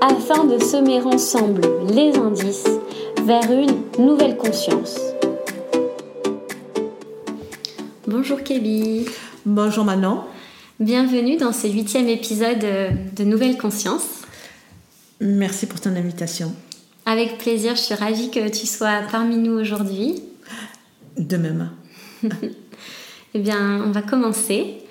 afin de semer ensemble les indices vers une nouvelle conscience. Bonjour Kébi. Bonjour Manon. Bienvenue dans ce huitième épisode de Nouvelle Conscience. Merci pour ton invitation. Avec plaisir, je suis ravie que tu sois parmi nous aujourd'hui. De même. eh bien, on va commencer.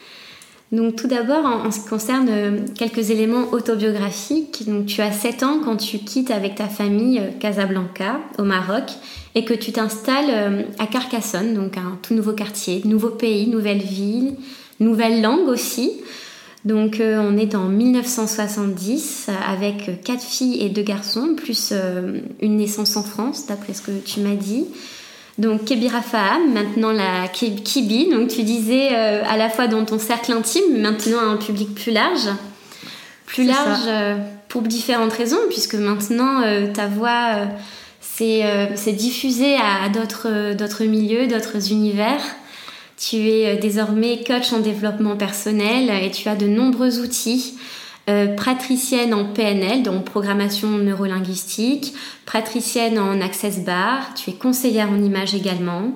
Donc tout d'abord, en, ce qui concerne euh, quelques éléments autobiographiques, donc tu as 7 ans quand tu quittes avec ta famille euh, Casablanca au Maroc et que tu t'installes euh, à Carcassonne, donc un tout nouveau quartier, nouveau pays, nouvelle ville, nouvelle langue aussi. Donc on est en 1970 avec quatre filles et deux garçons, plus une naissance en France, d'après ce que tu m'as dit. Donc Kebira Faham, maintenant la Kibi, donc tu disais euh, à la fois dans ton cercle intime, maintenant à un public plus large. Plus large euh, pour différentes raisons, puisque maintenant euh, ta voix s'est diffusée à, d'autres milieux, d'autres univers. Tu es désormais coach en développement personnel et tu as de nombreux outils euh, pratricienne en PNL, donc programmation neurolinguistique, pratricienne en Access Bar, tu es conseillère en image également.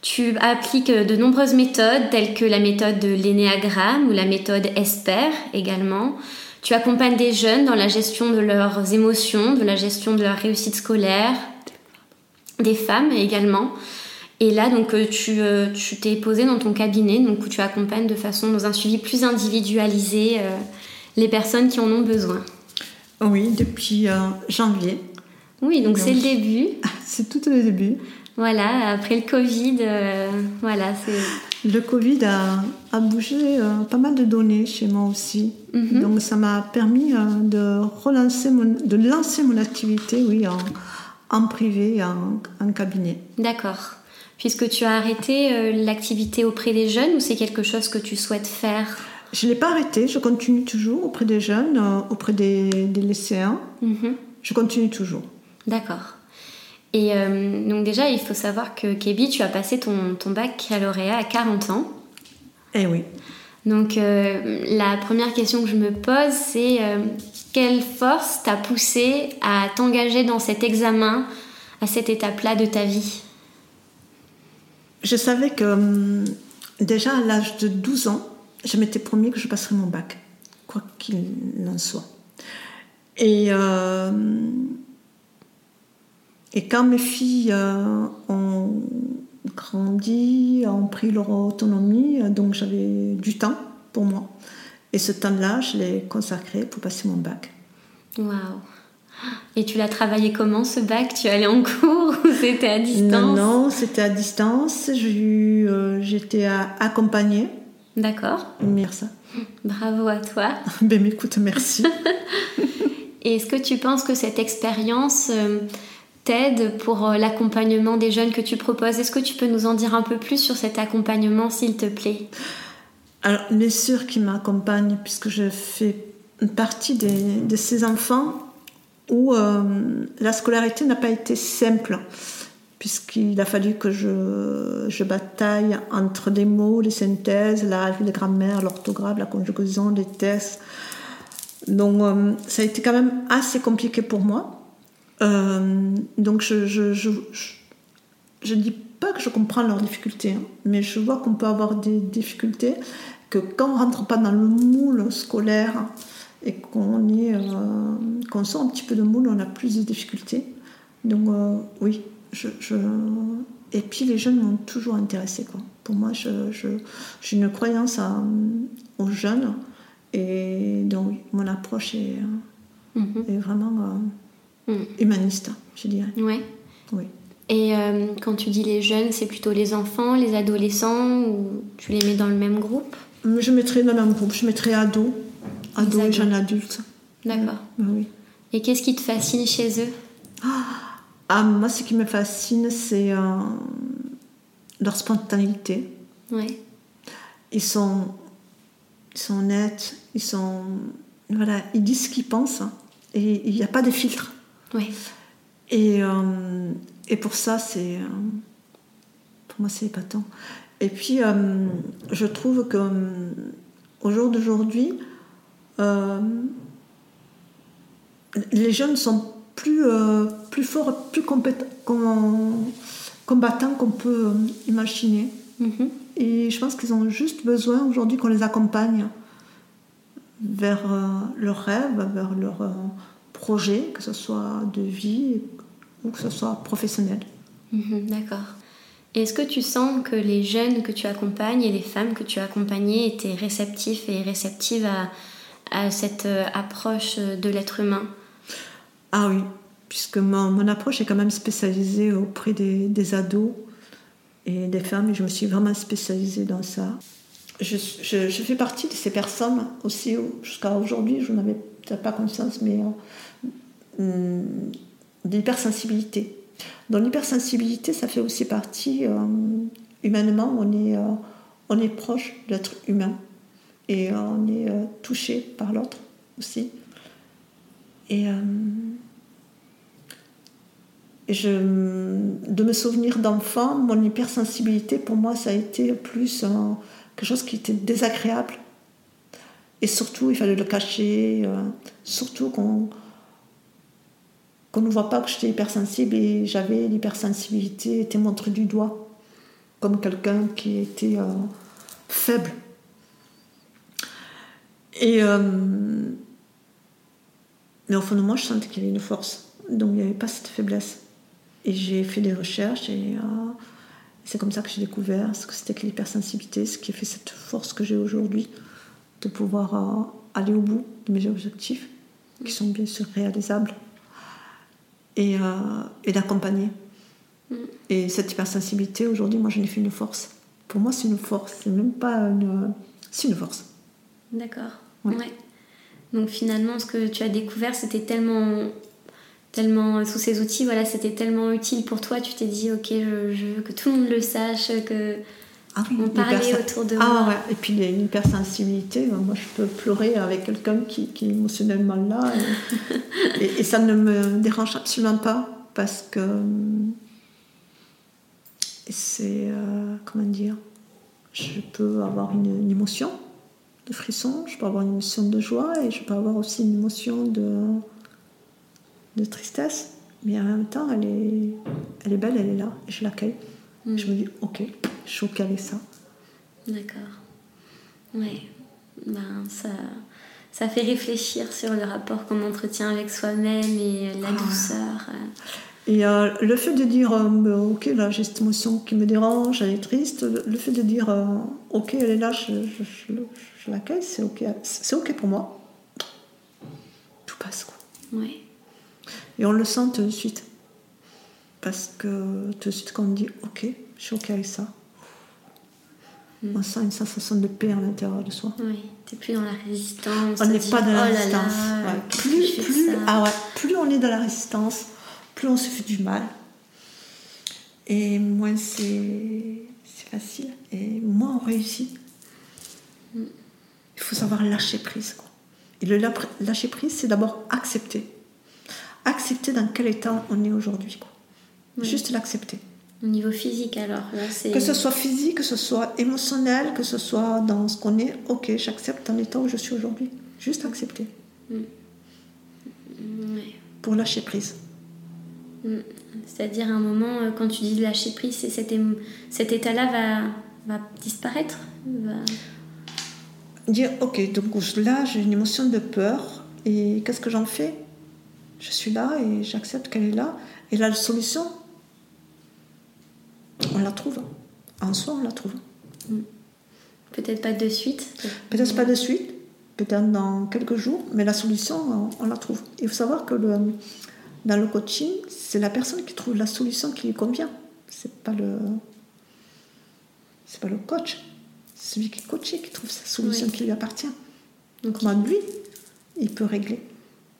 Tu appliques de nombreuses méthodes telles que la méthode de l'énéagramme ou la méthode ESPER également. Tu accompagnes des jeunes dans la gestion de leurs émotions, de la gestion de leur réussite scolaire, des femmes également. Et là, donc, euh, tu, euh, tu t'es posé dans ton cabinet, donc où tu accompagnes de façon dans un suivi plus individualisé les personnes qui en ont besoin. Oui, depuis euh, janvier. Oui, donc c'est le début. C'est tout le début. Voilà, après le Covid, euh, voilà, c'est... Le Covid a, bougé euh, pas mal de données chez moi aussi. Mhm. Donc ça m'a permis de relancer de lancer mon activité, oui, en, en privé, en, en cabinet. D'accord. Puisque tu as arrêté l'activité auprès des jeunes ou c'est quelque chose que tu souhaites faire? Je ne l'ai pas arrêté, je continue toujours auprès des jeunes, euh, auprès des, lycéens. Mhm. Je continue toujours. D'accord. Et euh, donc déjà, il faut savoir que Kébi, tu as passé ton, ton baccalauréat à 40 ans. Eh oui. Donc euh, la première question que je me pose, c'est quelle force t'a poussé à t'engager dans cet examen, à cette étape-là de ta vie? Je savais que hum, déjà à l'âge de 12 ans, je m'étais promis que je passerais mon bac, quoi qu'il en soit. Et, euh, et quand mes filles euh, ont grandi, ont pris leur autonomie, donc j'avais du temps pour moi. Et ce temps-là, je l'ai consacré pour passer mon bac. Waouh! Et tu l'as travaillé comment ce bac? Tu allais en cours ou c'était à distance? Non, non, c'était à distance. Euh, j'étais accompagnée D'accord. Merci. Bravo à toi. ben écoute, merci. Et est-ce que tu penses que cette expérience euh, t'aide pour euh, l'accompagnement des jeunes que tu proposes? Est-ce que tu peux nous en dire un peu plus sur cet accompagnement, s'il te plaît? Alors, les sœurs qui m'accompagnent, puisque je fais partie de ces enfants où euh, la scolarité n'a pas été simple puisqu'il a fallu que je, je, bataille entre des mots, les synthèses, la, grammaire, l'orthographe, la conjugaison, les tests. Donc euh, ça a été quand même assez compliqué pour moi. Euh, donc je je, je, je, dis pas que je comprends leurs difficultés, hein, mais je vois qu'on peut avoir des difficultés, que quand on rentre pas dans le moule scolaire et qu'on euh, qu'on sort un petit peu de moule, on a plus de difficultés. Donc oui, je, Et puis les jeunes m'ont toujours intéressé. Quoi. Pour moi, j'ai une croyance aux jeunes. Et donc, mon approche est, mhm. est vraiment euh, mhm. humaniste, je dirais. Ouais. Oui. Et euh, quand tu dis les jeunes, c'est plutôt les enfants, les adolescents, ou tu les mets dans le même groupe? Je mettrais dans le même groupe. Je mettrais ados, ados et jeunes adultes. D'accord. Oui. Et qu'est-ce qui te fascine chez eux? Ah, Moi, ce qui me fascine, c'est euh, leur spontanéité. Ils sont, ils sont honnêtes, ils sont. Voilà, ils disent ce qu'ils pensent et il n'y a pas de filtre. Et, euh, et pour ça, c'est. euh, pour moi, c'est épatant. Et puis, je trouve que au jour d'aujourd'hui, les jeunes sont plus, euh, plus forts, plus compét- com- combattants qu'on peut euh, imaginer. Mhm. Et je pense qu'ils ont juste besoin aujourd'hui qu'on les accompagne vers euh, leurs rêves, vers leurs euh, projets, que ce soit de vie ou que ce soit professionnel. Mhm, D'accord. Est-ce que tu sens que les jeunes que tu accompagnes et les femmes que tu as accompagnées étaient réceptifs et réceptives à, à cette euh, approche de l'être humain? Ah oui, puisque mon, mon approche est quand même spécialisée auprès des, des ados et des femmes, et je me suis vraiment spécialisée dans ça. Je, je- fais partie de ces personnes aussi, jusqu'à aujourd'hui, je n'avais peut-être pas conscience, mais euh, hum, d'hypersensibilité. Dans l'hypersensibilité, ça fait aussi partie, euh, humainement, on est, euh, on est proche de l'être humain et on est euh, touché par l'autre aussi. Et, euh, et je, de me souvenir d'enfant, mon hypersensibilité, pour moi, ça a été plus quelque chose qui était désagréable. Et surtout, il fallait le cacher, euh, surtout qu'on ne voit pas que j'étais hypersensible et j'avais l'hypersensibilité, était montrée du doigt comme quelqu'un qui était euh, faible. Et mais au fond de moi, je sentais qu'il y avait une force. Donc il n'y avait pas cette faiblesse. Et j'ai fait des recherches et euh, c'est comme ça que j'ai découvert ce que c'était que l'hypersensibilité, ce qui a fait cette force que j'ai aujourd'hui de pouvoir euh, aller au bout de mes objectifs, qui sont bien sûr réalisables, et, euh, et d'accompagner. Et cette hypersensibilité, aujourd'hui, moi, j'en ai fait une force. Pour moi, c'est une force, c'est même pas une. C'est une force. D'accord. Ouais. Ouais. Donc finalement, ce que tu as découvert, c'était tellement, tellement sous ces outils, voilà, c'était tellement utile pour toi. Tu t'es dit, ok, je, je veux que tout le monde le sache, que Ah on parlait autour de ah, moi. ouais. Et puis l'hypersensibilité, euh, moi je peux pleurer avec quelqu'un qui, qui est émotionnellement là. Et, et- et ça ne me dérange absolument pas parce que c'est. euh, comment dire Je peux avoir une, une émotion de frisson, je peux avoir une émotion de joie et je peux avoir aussi une émotion de, de tristesse. Mais en même temps, elle est, elle est belle, elle est là, et je l'accueille. Mm. Je me dis, ok, je suis ok avec ça. D'accord. Ouais. Ben, ça, ça fait réfléchir sur le rapport qu'on entretient avec soi-même et euh, la Ah. douceur. Et euh, le fait de dire, euh, ok, là j'ai cette émotion qui me dérange, elle est triste, le, le fait de dire, euh, ok, elle est là, je, je, je, je l'accueille, c'est ok, c'est ok pour moi. Tout passe quoi. Ouais. Et on le sent tout de suite. Parce que tout de suite, quand on dit, ok, je suis ok avec ça, Mm. on sent une sensation de paix à l'intérieur de soi. Oui, t'es plus dans la résistance. On n'est pas dans la oh résistance. là, Ouais. Plus, plus, ah ouais, plus on est dans la résistance, plus on se fait du mal. Et moins c'est facile. Et moins on réussit. Mm. Il faut savoir lâcher prise. quoi. Et le lâcher prise, c'est d'abord accepter. Accepter dans quel état on est aujourd'hui. quoi. Oui. Juste l'accepter. Au niveau physique, alors, là, c'est. Que ce soit physique, que ce soit émotionnel, que ce soit dans ce qu'on est, ok, j'accepte dans l'état où je suis aujourd'hui. Juste accepter. Ouais. Pour lâcher prise. Mm. C'est-à-dire, à un moment, euh, quand tu dis lâcher prise, cet, cet état-là va, va disparaître va... Dire, ok, donc là j'ai une émotion de peur, et qu'est-ce que j'en fais? Je suis là et j'accepte qu'elle est là. Et là, la solution, on la trouve. En soi, on la trouve. Peut-être pas de suite. Peut-être pas de suite, peut-être dans quelques jours, mais la solution, on, on la trouve. Il faut savoir que le, dans le coaching, c'est la personne qui trouve la solution qui lui convient. C'est pas le, c'est pas le coach. C'est celui qui est coaché qui trouve sa solution Oui. qui lui appartient. Donc, Comment lui, il peut régler.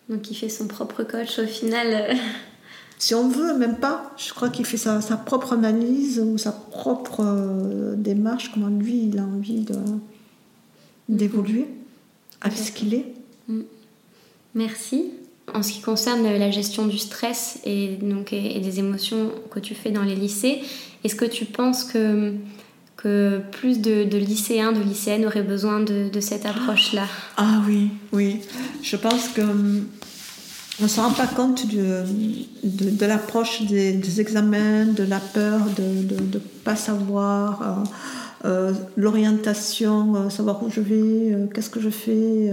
Donc il fait son propre coach au final. si on veut, même pas. Je crois qu'il fait sa, propre analyse ou sa propre euh, démarche, comment lui il a envie d'évoluer avec ce qu'il est. Mm. Merci. En ce qui concerne la gestion du stress et, donc, et des émotions que tu fais dans les lycées, est-ce que tu penses que, plus de, lycéens, de lycéennes auraient besoin de, cette approche-là? Ah oui, oui. Je pense que on ne se rend pas compte de, de, l'approche des, examens, de la peur de ne pas savoir, euh, euh, l'orientation, euh, savoir où je vais, qu'est-ce que je fais,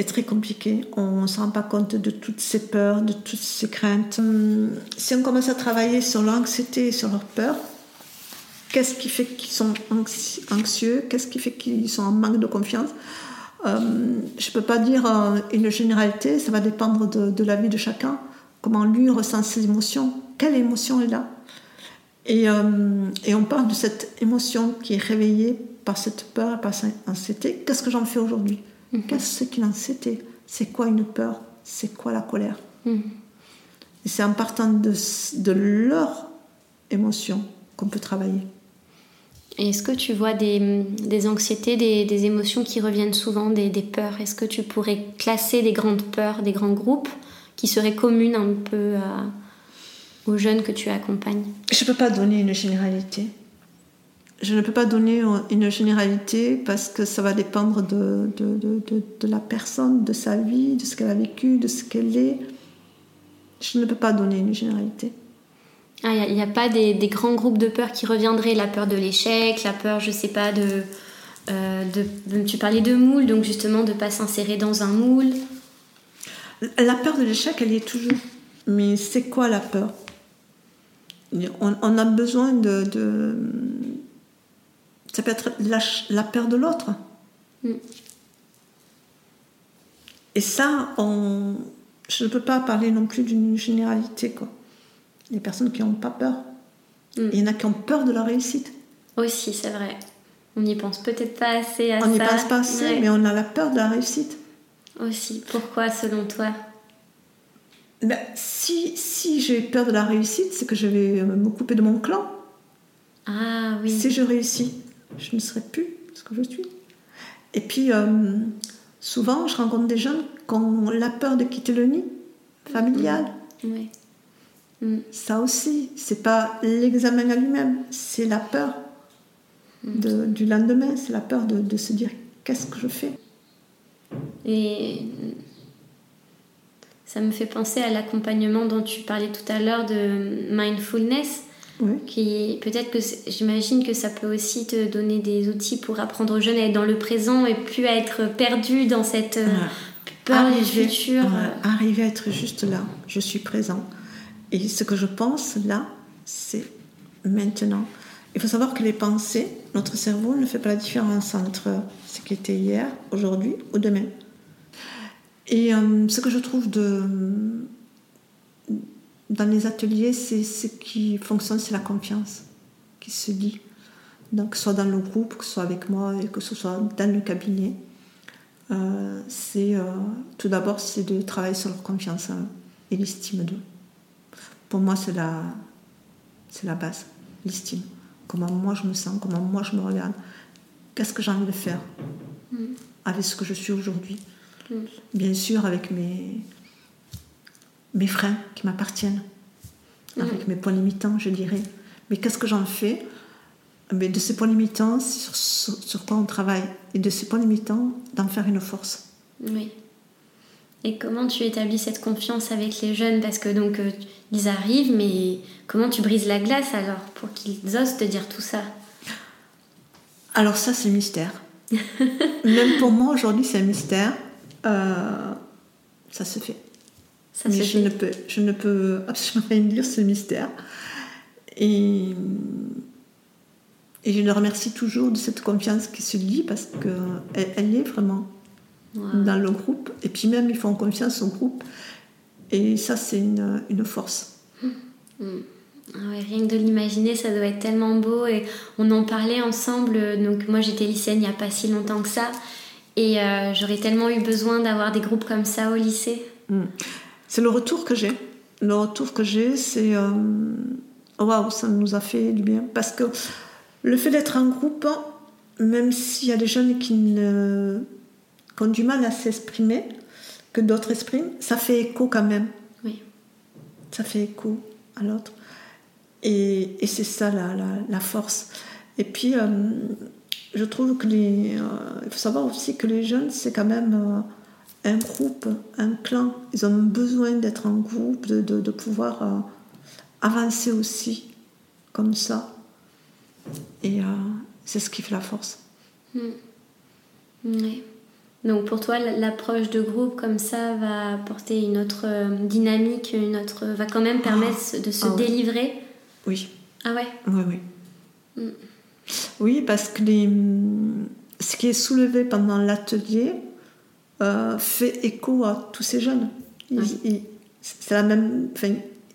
est très compliqué. On ne se rend pas compte de toutes ces peurs, de toutes ces craintes. Hum, si on commence à travailler sur l'anxiété et sur leur peur, qu'est-ce qui fait qu'ils sont anxieux? Qu'est-ce qui fait qu'ils sont en manque de confiance? Euh, je ne peux pas dire euh, une généralité, ça va dépendre de, la vie de chacun, comment lui ressent ses émotions, quelle émotion est là. Et, euh, et, on parle de cette émotion qui est réveillée par cette peur, par cette anxiété. Qu'est-ce que j'en fais aujourd'hui? Mhm. Qu'est-ce qu'une anxiété C'est quoi une peur? C'est quoi la colère? Mhm. Et c'est en partant de, de leur émotion qu'on peut travailler. Est-ce que tu vois des, des anxiétés, des, des, émotions qui reviennent souvent, des, des peurs? Est-ce que tu pourrais classer des grandes peurs, des grands groupes qui seraient communes un peu aux jeunes que tu accompagnes? Je ne peux pas donner une généralité. Je ne peux pas donner une généralité parce que ça va dépendre de, de, de, de la personne, de sa vie, de ce qu'elle a vécu, de ce qu'elle est. Je ne peux pas donner une généralité. Il ah, n'y a, pas des, grands groupes de peur qui reviendraient, la peur de l'échec, la peur, je sais pas, de, euh, de, Tu parlais de moule, donc justement de ne pas s'insérer dans un moule. La peur de l'échec, elle y est toujours. Mais c'est quoi la peur? On, a besoin de, de, Ça peut être la, peur de l'autre. Mm. Et ça, on, je ne peux pas parler non plus d'une généralité, quoi les personnes qui n'ont pas peur. Mm. Il y en a qui ont peur de la réussite. Aussi, c'est vrai. On n'y pense peut-être pas assez à ça. On n'y pense pas assez, mais on a la peur de la réussite. Aussi. Pourquoi, selon toi? Ben, Si, si j'ai peur de la réussite, c'est que je vais me couper de mon clan. Ah oui. Si je réussis, je ne serai plus ce que je suis. Et puis, euh, souvent, je rencontre des jeunes qui ont la peur de quitter le nid familial. Oui. Mm. Ça aussi, c'est pas l'examen à lui-même, c'est la peur mm. du lendemain, c'est la peur de, se dire qu'est-ce que je fais? Et ça me fait penser à l'accompagnement dont tu parlais tout à l'heure de mindfulness. Qui peut-être que j'imagine que ça peut aussi te donner des outils pour apprendre aux jeunes à être dans le présent et plus à être perdu dans cette euh, peur du futur. arriver à être juste là, je suis présent. Et ce que je pense là, c'est maintenant. Il faut savoir que les pensées, notre cerveau ne fait pas la différence entre ce qui était hier, aujourd'hui ou demain. Et euh, ce que je trouve de, dans les ateliers, c'est ce qui fonctionne, c'est la confiance qui se dit. Donc, soit dans le groupe, que ce soit avec moi et que ce soit dans le cabinet. Euh, c'est euh, tout d'abord, c'est de travailler sur leur confiance hein, et l'estime d'eux. Pour moi, c'est la, c'est la base, l'estime. Comment moi je me sens, comment moi je me regarde. Qu'est-ce que j'ai envie de faire mm. avec ce que je suis aujourd'hui? Mm. Bien sûr, avec mes, mes freins qui m'appartiennent, mm. avec mes points limitants, je dirais. Mais qu'est-ce que j'en fais? Mais De ces points limitants, sur, sur, quoi on travaille? Et de ces points limitants, d'en faire une force. Oui. Et comment tu établis cette confiance avec les jeunes? Parce que donc euh, ils arrivent, mais comment tu brises la glace alors pour qu'ils osent te dire tout ça? Alors ça c'est mystère. Même pour moi aujourd'hui c'est un mystère. Euh, ça se fait. Ça mais je, Ne peux, je ne peux absolument rien dire, ce mystère. Et, et je le remercie toujours de cette confiance qui se lie parce qu'elle elle est vraiment dans le groupe. Et puis même, ils font confiance au groupe. Et ça, c'est une, une, force. Hmm. Ah rien que de l'imaginer, ça doit être tellement beau. Et on en parlait ensemble. Donc moi, j'étais lycéenne il n'y a pas si longtemps que ça. Et j'aurais tellement eu besoin d'avoir des groupes comme ça au lycée. Mm. C'est le retour que j'ai. Le retour que j'ai, c'est waouh, ça nous a fait du bien. Parce que le fait d'être en groupe, même s'il y a des jeunes qui, ne, ont du mal à s'exprimer, que d'autres expriment, ça fait écho quand même. Oui. Ça fait écho à l'autre. Et, et c'est ça la, la, force. Et puis, euh, je trouve que les. Euh, il faut savoir aussi que les jeunes, c'est quand même euh, un groupe, un clan. Ils ont besoin d'être en groupe, de, de, de pouvoir avancer aussi comme ça. Et c'est ce qui fait la force. Hmm. Oui. Donc pour toi, l'approche de groupe comme ça va apporter une autre euh, dynamique, une autre, va quand même permettre de se ah délivrer? Oui. Ah ouais? Oui, oui. Hmm. Oui, parce que les, ce qui est soulevé pendant l'atelier euh, fait écho à tous ces jeunes. C'est la même,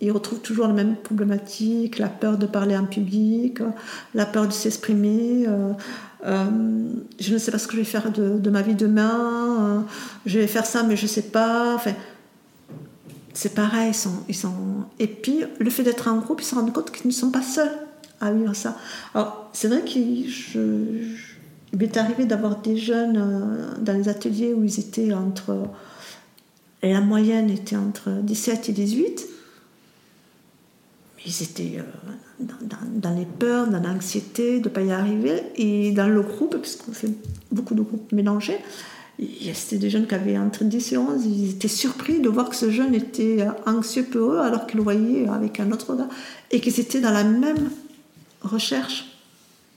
ils retrouvent toujours la même problématique, la peur de parler en public, la peur de s'exprimer. Euh, euh, je ne sais pas ce que je vais faire de, ma vie demain, je vais faire ça mais je ne sais pas. Enfin, c'est pareil, ils sont, ils sont... Et puis, le fait d'être en groupe, ils se rendent compte qu'ils ne sont pas seuls à vivre ça. Alors, c'est vrai qu'il m'est arrivé d'avoir des jeunes dans les ateliers où ils étaient entre... Et la moyenne était entre 17 et 18 ils étaient euh, dans, les peurs, dans l'anxiété de ne pas y arriver. Et dans le groupe, puisqu'on fait beaucoup de groupes mélangés, c'était des jeunes qui avaient entre 10 et 11, ils étaient surpris de voir que ce jeune était euh, anxieux peu eux, alors qu'ils le voyaient avec un autre gars, et qu'ils étaient dans la même recherche.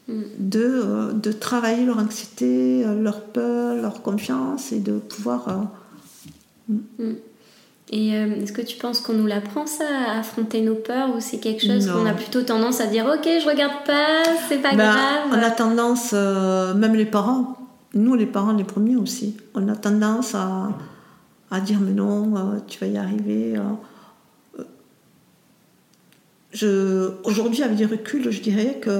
De, euh, de travailler leur anxiété, leur peur, leur confiance, et de pouvoir... Mm. Et euh, est-ce que tu penses qu'on nous l'apprend ça, à affronter nos peurs, ou c'est quelque chose qu'on a plutôt tendance à dire ok, je regarde pas, c'est pas ben, grave On a tendance, euh, même les parents, nous les parents les premiers aussi, on a tendance à, à dire mais non, euh, tu vas y arriver. Aujourd'hui, avec du recul, je dirais que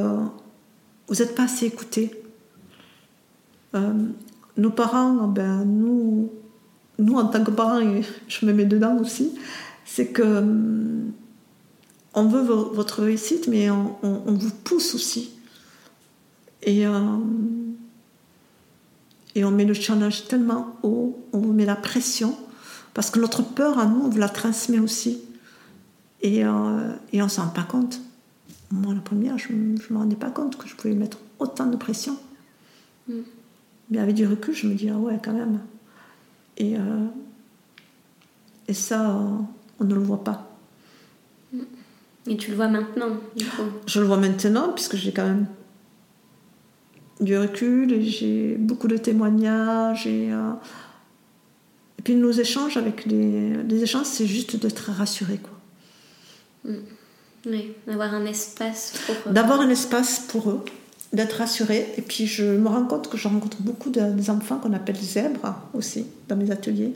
vous n'êtes pas assez écoutés. nos parents, ben, nous, nous, en tant que parents, et je me mets dedans aussi, c'est que hum, on veut votre réussite, mais on, vous pousse aussi. Et, euh, et on met le challenge tellement haut, on vous met la pression, parce que notre peur à nous, on vous la transmet aussi. Et, euh, et on ne s'en rend pas compte. Moi, la première, je ne me rendais pas compte que je pouvais mettre autant de pression. Mm. Mais avec du recul, je me dis, ah ouais, quand même. Et, euh, et ça, on ne le voit pas. Et tu le vois maintenant, du coup Je le vois maintenant, puisque j'ai quand même du recul et j'ai beaucoup de témoignages. Et, euh, et puis nos échanges avec les, les échanges, c'est juste d'être rassuré. Quoi. Mm. Oui, d'avoir un espace pour eux. D'avoir un espace pour eux d'être rassurée. Et puis je me rends compte que je rencontre beaucoup d'enfants qu'on appelle zèbres aussi dans mes ateliers.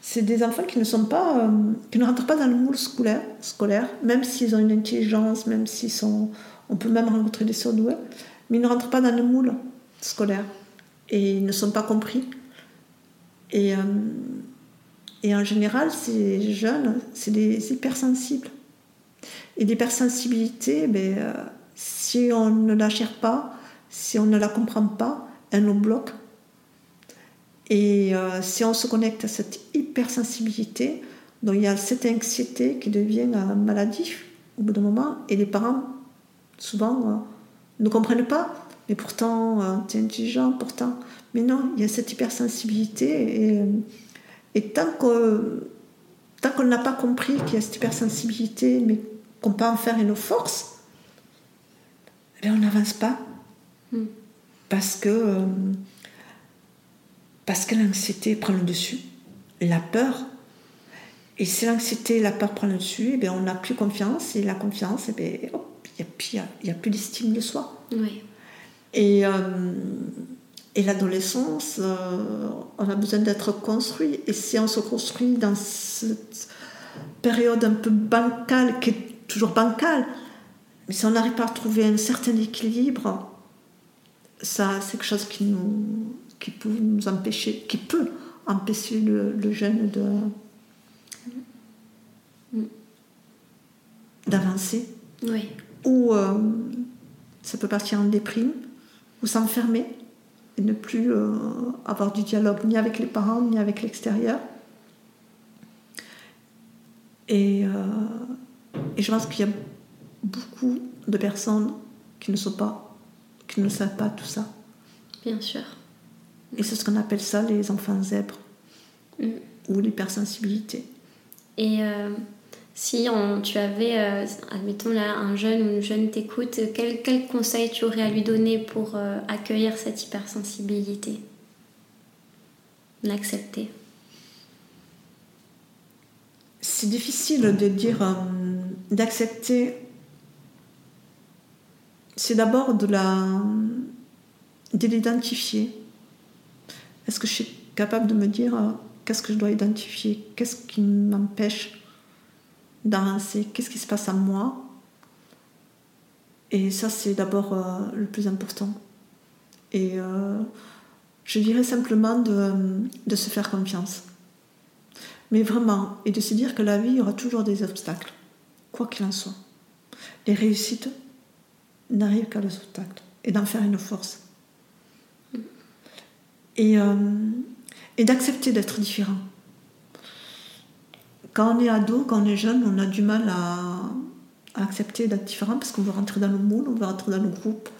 C'est des enfants qui ne sont pas, euh, qui ne rentrent pas dans le moule scolaire, scolaire même s'ils ont une intelligence, même s'ils sont, on peut même rencontrer des surdoués, mais ils ne rentrent pas dans le moule scolaire et ils ne sont pas compris. Et, euh, et en général, ces jeunes, c'est des hypersensibles. Et l'hypersensibilité, ben, euh, si on ne la gère pas, si on ne la comprend pas, elle nous bloque. Et euh, si on se connecte à cette hypersensibilité, donc il y a cette anxiété qui devient euh, maladif au bout d'un moment, et les parents, souvent, euh, ne comprennent pas, mais pourtant, tu es intelligent, pourtant. Mais non, il y a cette hypersensibilité, et, et tant qu'on n'a pas compris qu'il y a cette hypersensibilité, mais qu'on peut en faire une force, on n'avance pas. Hmm. Parce que, euh, parce que l'anxiété prend le dessus, la peur. Et si l'anxiété et la peur prennent le dessus, eh bien, on n'a plus confiance. Et la confiance, eh il n'y a, plus d'estime de soi. Et, euh, et l'adolescence, euh, on a besoin d'être construit. Et si on se construit dans cette période un peu bancale, qui est toujours bancale, mais si on n'arrive pas à trouver un certain équilibre, ça, c'est quelque chose qui nous, qui peut nous empêcher, qui peut empêcher le, le jeune de d'avancer. Oui. Ou euh, ça peut partir en déprime, ou s'enfermer et ne plus euh, avoir du dialogue ni avec les parents ni avec l'extérieur. Et, euh, et je pense qu'il y a beaucoup de personnes qui ne sont pas, qui ne savent pas tout ça. Bien sûr. Et c'est ce qu'on appelle ça les enfants zèbres Mm. ou l'hypersensibilité. Et euh, si on- tu avais, euh, admettons là, un jeune ou une jeune t'écoute, quel, quel conseil tu aurais à lui donner pour euh, accueillir cette hypersensibilité? L'accepter? C'est difficile de dire, euh, d'accepter. C'est d'abord de la, de l'identifier. Est-ce que je suis capable de me dire euh, qu'est-ce que je dois identifier, qu'est-ce qui m'empêche d'avancer, qu'est-ce qui se passe à moi? Et ça, c'est d'abord euh, le plus important. Et euh, je dirais simplement de, de se faire confiance. Mais vraiment, et de se dire que la vie, il y aura toujours des obstacles, quoi qu'il en soit. Les réussites n'arrivent qu'à les obstacles, et d'en faire une force. Et, euh, et d'accepter d'être différent. Quand on est ado, quand on est jeune, on a du mal à, accepter d'être différent parce qu'on veut rentrer dans le moule, on veut rentrer dans le groupe,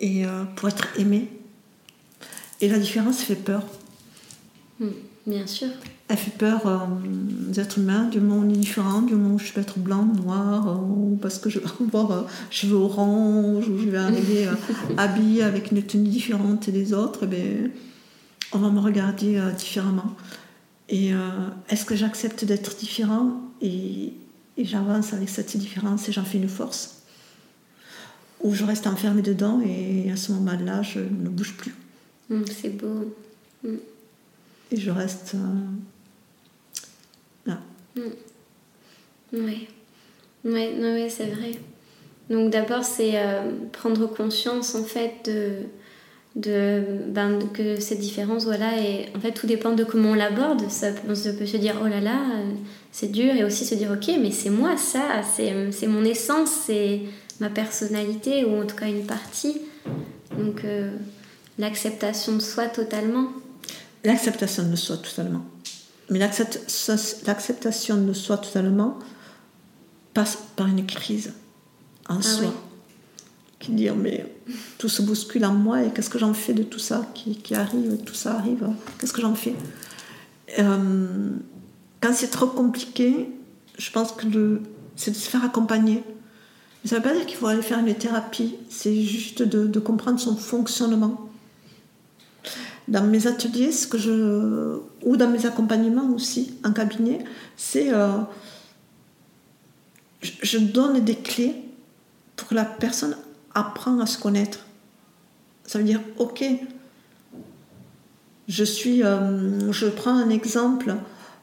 et euh, pour être aimé. Et la différence fait peur. Mm. Bien sûr. Elle fait peur euh, aux êtres humains, du moment où on est différent, du moment où je peux être blanc, noir, euh, parce que je vais avoir euh, cheveux orange, ou je vais arriver euh, habillée avec une tenue différente des autres, eh ben, on va me regarder euh, différemment. Et est-ce que j'accepte d'être différent? Et, et j'avance avec cette différence et j'en fais une force Ou je reste enfermée dedans et à ce moment-là, je ne bouge plus. Mm, C'est beau. Et je reste euh, là. Oui. Ouais, c'est vrai. Donc d'abord, c'est euh, prendre conscience en fait de, de ben, que cette différence, voilà, et en fait tout dépend de comment on l'aborde. On peut se dire oh là là, euh, c'est dur, et aussi se dire ok, mais c'est moi ça, c'est c'est mon essence, c'est ma personnalité ou en tout cas une partie. Donc euh, l'acceptation de soi totalement. L'acceptation de soi totalement. Mais l'accept- l'acceptation de soi totalement passe par une crise en soi. oui. Qui dit, oh, mais tout se bouscule en moi et qu'est-ce que j'en fais de tout ça qui, qui arrive, tout ça arrive, qu'est-ce que j'en fais? Euh, Quand c'est trop compliqué, je pense que c'est de se faire accompagner. Mais ça ne veut pas dire qu'il faut aller faire une thérapie, c'est juste de, de comprendre son fonctionnement dans mes ateliers, ce que je, ou dans mes accompagnements aussi en cabinet, c'est euh, je, donne des clés pour que la personne apprenne à se connaître. Ça veut dire, ok, je suis, euh, je prends un exemple,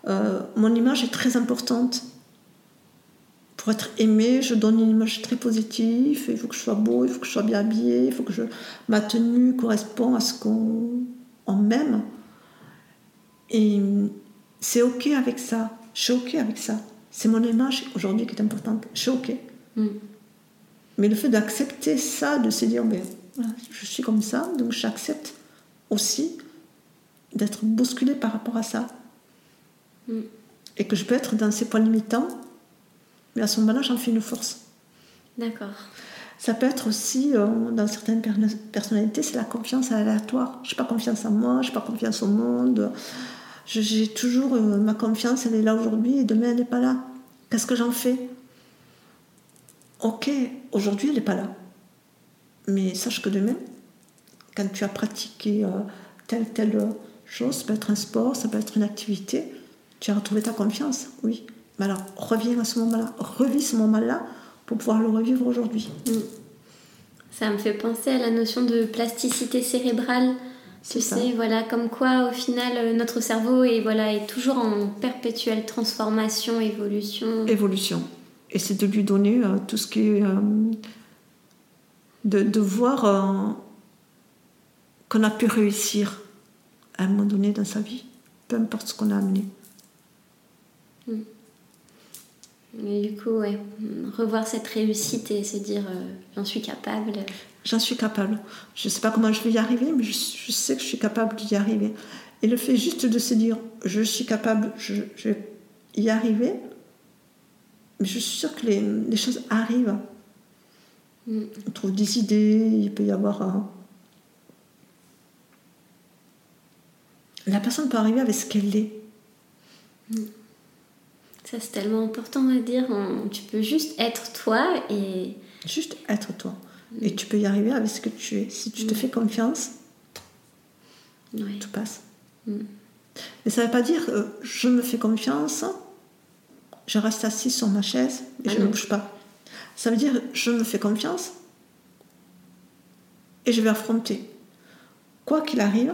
euh, mon image est très importante. Pour être aimée, je donne une image très positive. Il faut que je sois beau, il faut que je sois bien habillée, il faut que je, ma tenue corresponde à ce qu'on on m'aime. Et c'est ok avec ça. Je suis ok avec ça. C'est mon image aujourd'hui qui est importante. Je suis ok. Mm. Mais le fait d'accepter ça, de se dire, ben, voilà, je suis comme ça, donc j'accepte aussi d'être bousculée par rapport à ça. Mm. Et que je peux être dans ces points limitants, mais à ce moment-là, j'en fais une force. D'accord. Ça peut être aussi, euh, dans certaines per- personnalités, c'est la confiance aléatoire. Je n'ai pas confiance en moi, je n'ai pas confiance au monde. J'ai toujours euh, ma confiance, elle est là aujourd'hui et demain elle n'est pas là. Qu'est-ce que j'en fais? Ok, aujourd'hui elle n'est pas là. Mais sache que demain, quand tu as pratiqué euh, telle telle chose, ça peut être un sport, ça peut être une activité, tu as retrouvé ta confiance, oui. Mais alors reviens à ce moment-là, revis ce moment-là pour pouvoir le revivre aujourd'hui. Ça me fait penser à la notion de plasticité cérébrale. Tu ça. sais, voilà, comme quoi au final euh, notre cerveau est, voilà, est toujours en perpétuelle transformation, évolution. Évolution. Et c'est de lui donner euh, tout ce qui est. euh, de, de voir euh, qu'on a pu réussir à un moment donné dans sa vie, peu importe ce qu'on a amené. Du coup, ouais, revoir cette réussite et se dire euh, j'en suis capable. J'en suis capable. Je ne sais pas comment je vais y arriver, mais je, je, sais que je suis capable d'y arriver. Et le fait juste de se dire je suis capable, je, je vais y arriver, mais je suis sûre que les, les choses arrivent. Mm. On trouve des idées, il peut y avoir. un- La personne peut arriver avec ce qu'elle est. Ça, c'est tellement important à dire. On- tu peux juste être toi et. Juste être toi. Et tu peux y arriver avec ce que tu es. Si tu te fais confiance, tout passe. Mm. Mais ça ne veut pas dire euh, je me fais confiance, je reste assis sur ma chaise et Ah je ne bouge pas. Ça veut dire je me fais confiance et je vais affronter. Quoi qu'il arrive,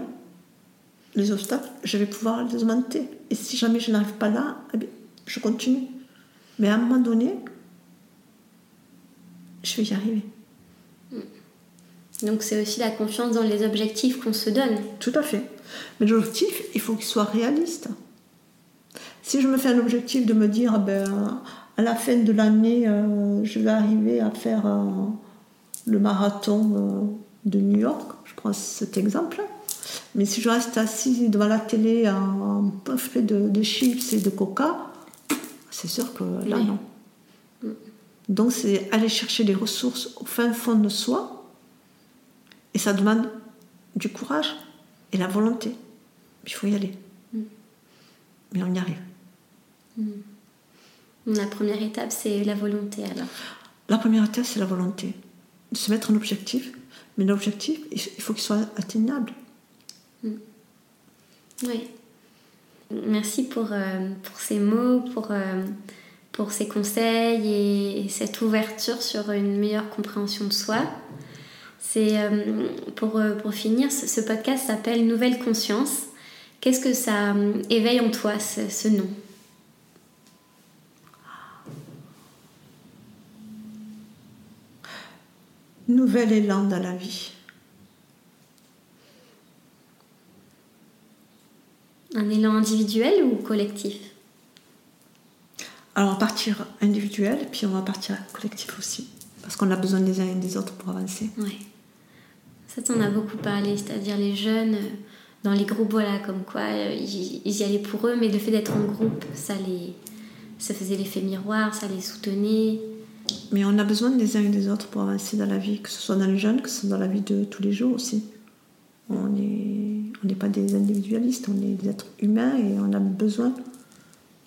les obstacles, je vais pouvoir les augmenter. Et si jamais je n'arrive pas là, eh bien, je continue. Mais à un moment donné, je vais y arriver. Donc, c'est aussi la confiance dans les objectifs qu'on se donne. Tout à fait. Mais l'objectif, il faut qu'il soit réaliste. Si je me fais un objectif de me dire, ben, à la fin de l'année, euh, je vais arriver à faire euh, le marathon euh, de New York, je prends cet exemple. Mais si je reste assis devant la télé en de, de chips et de coca, c'est sûr que là, Oui. non. Donc, c'est aller chercher des ressources au fin fond de soi. Et ça demande du courage et la volonté. Il faut y aller. Mais on y arrive. La première étape, c'est la volonté alors. La première étape, c'est la volonté. De se mettre un objectif. Mais l'objectif, il il faut qu'il soit atteignable. Oui. Merci pour, euh, pour ces mots, pour, euh, pour ces conseils et, et cette ouverture sur une meilleure compréhension de soi. C'est euh, pour, finir, ce, podcast s'appelle Nouvelle conscience. Qu'est-ce que ça éveille en toi, ce, ce nom? Nouvel élan dans la vie. Un élan individuel ou collectif? Alors, on va partir individuel, puis on va partir collectif aussi. Parce qu'on a besoin des uns et des autres pour avancer. Ouais. Ça, t'en as beaucoup parlé, c'est-à-dire les jeunes euh, dans les groupes, voilà, comme quoi euh, ils, ils y allaient pour eux, mais le fait d'être en groupe, ça les, ça faisait l'effet miroir, ça les soutenait. Mais on a besoin des uns et des autres pour avancer dans la vie, que ce soit dans les jeunes, que ce soit dans la vie de tous les jours aussi. On n'est on n'est pas des individualistes, on est des êtres humains et on a besoin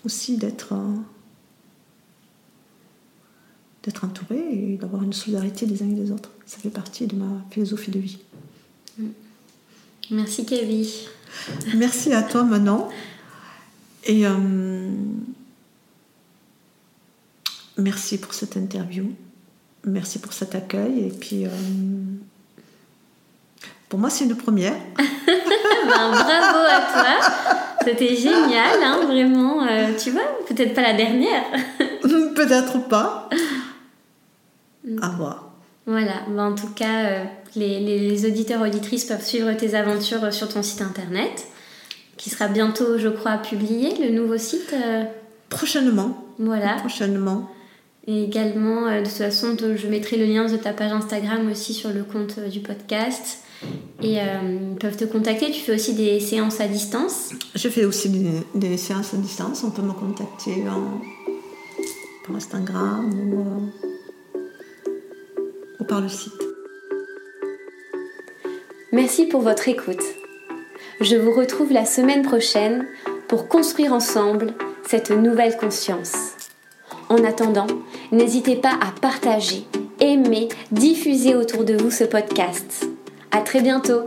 aussi d'être euh, d'être entouré et d'avoir une solidarité des uns et des autres. Ça fait partie de ma philosophie de vie. Merci Kevin. Merci à toi Manon. Et euh, merci pour cette interview. Merci pour cet accueil. Et puis, euh, pour moi, c'est une première. Ben, bravo à toi. C'était génial, hein, vraiment. euh, tu vois, peut-être pas la dernière. Peut-être pas. À voir. Voilà, ben, en tout cas, euh, les, les- les auditeurs auditrices peuvent suivre tes aventures sur ton site internet, qui sera bientôt, je crois, publié, le nouveau site. euh, Prochainement. voilà. Prochainement. Et également, euh, de toute façon, je mettrai le lien de ta page Instagram aussi sur le compte euh, du podcast. Et euh, ils peuvent te contacter. Tu fais aussi des séances à distance. Je fais aussi des, des séances à distance. On peut me contacter en- par Instagram ou, euh, ou par le site. Merci pour votre écoute. Je vous retrouve la semaine prochaine pour construire ensemble cette nouvelle conscience. En attendant, n'hésitez pas à partager, aimer, diffuser autour de vous ce podcast. À très bientôt!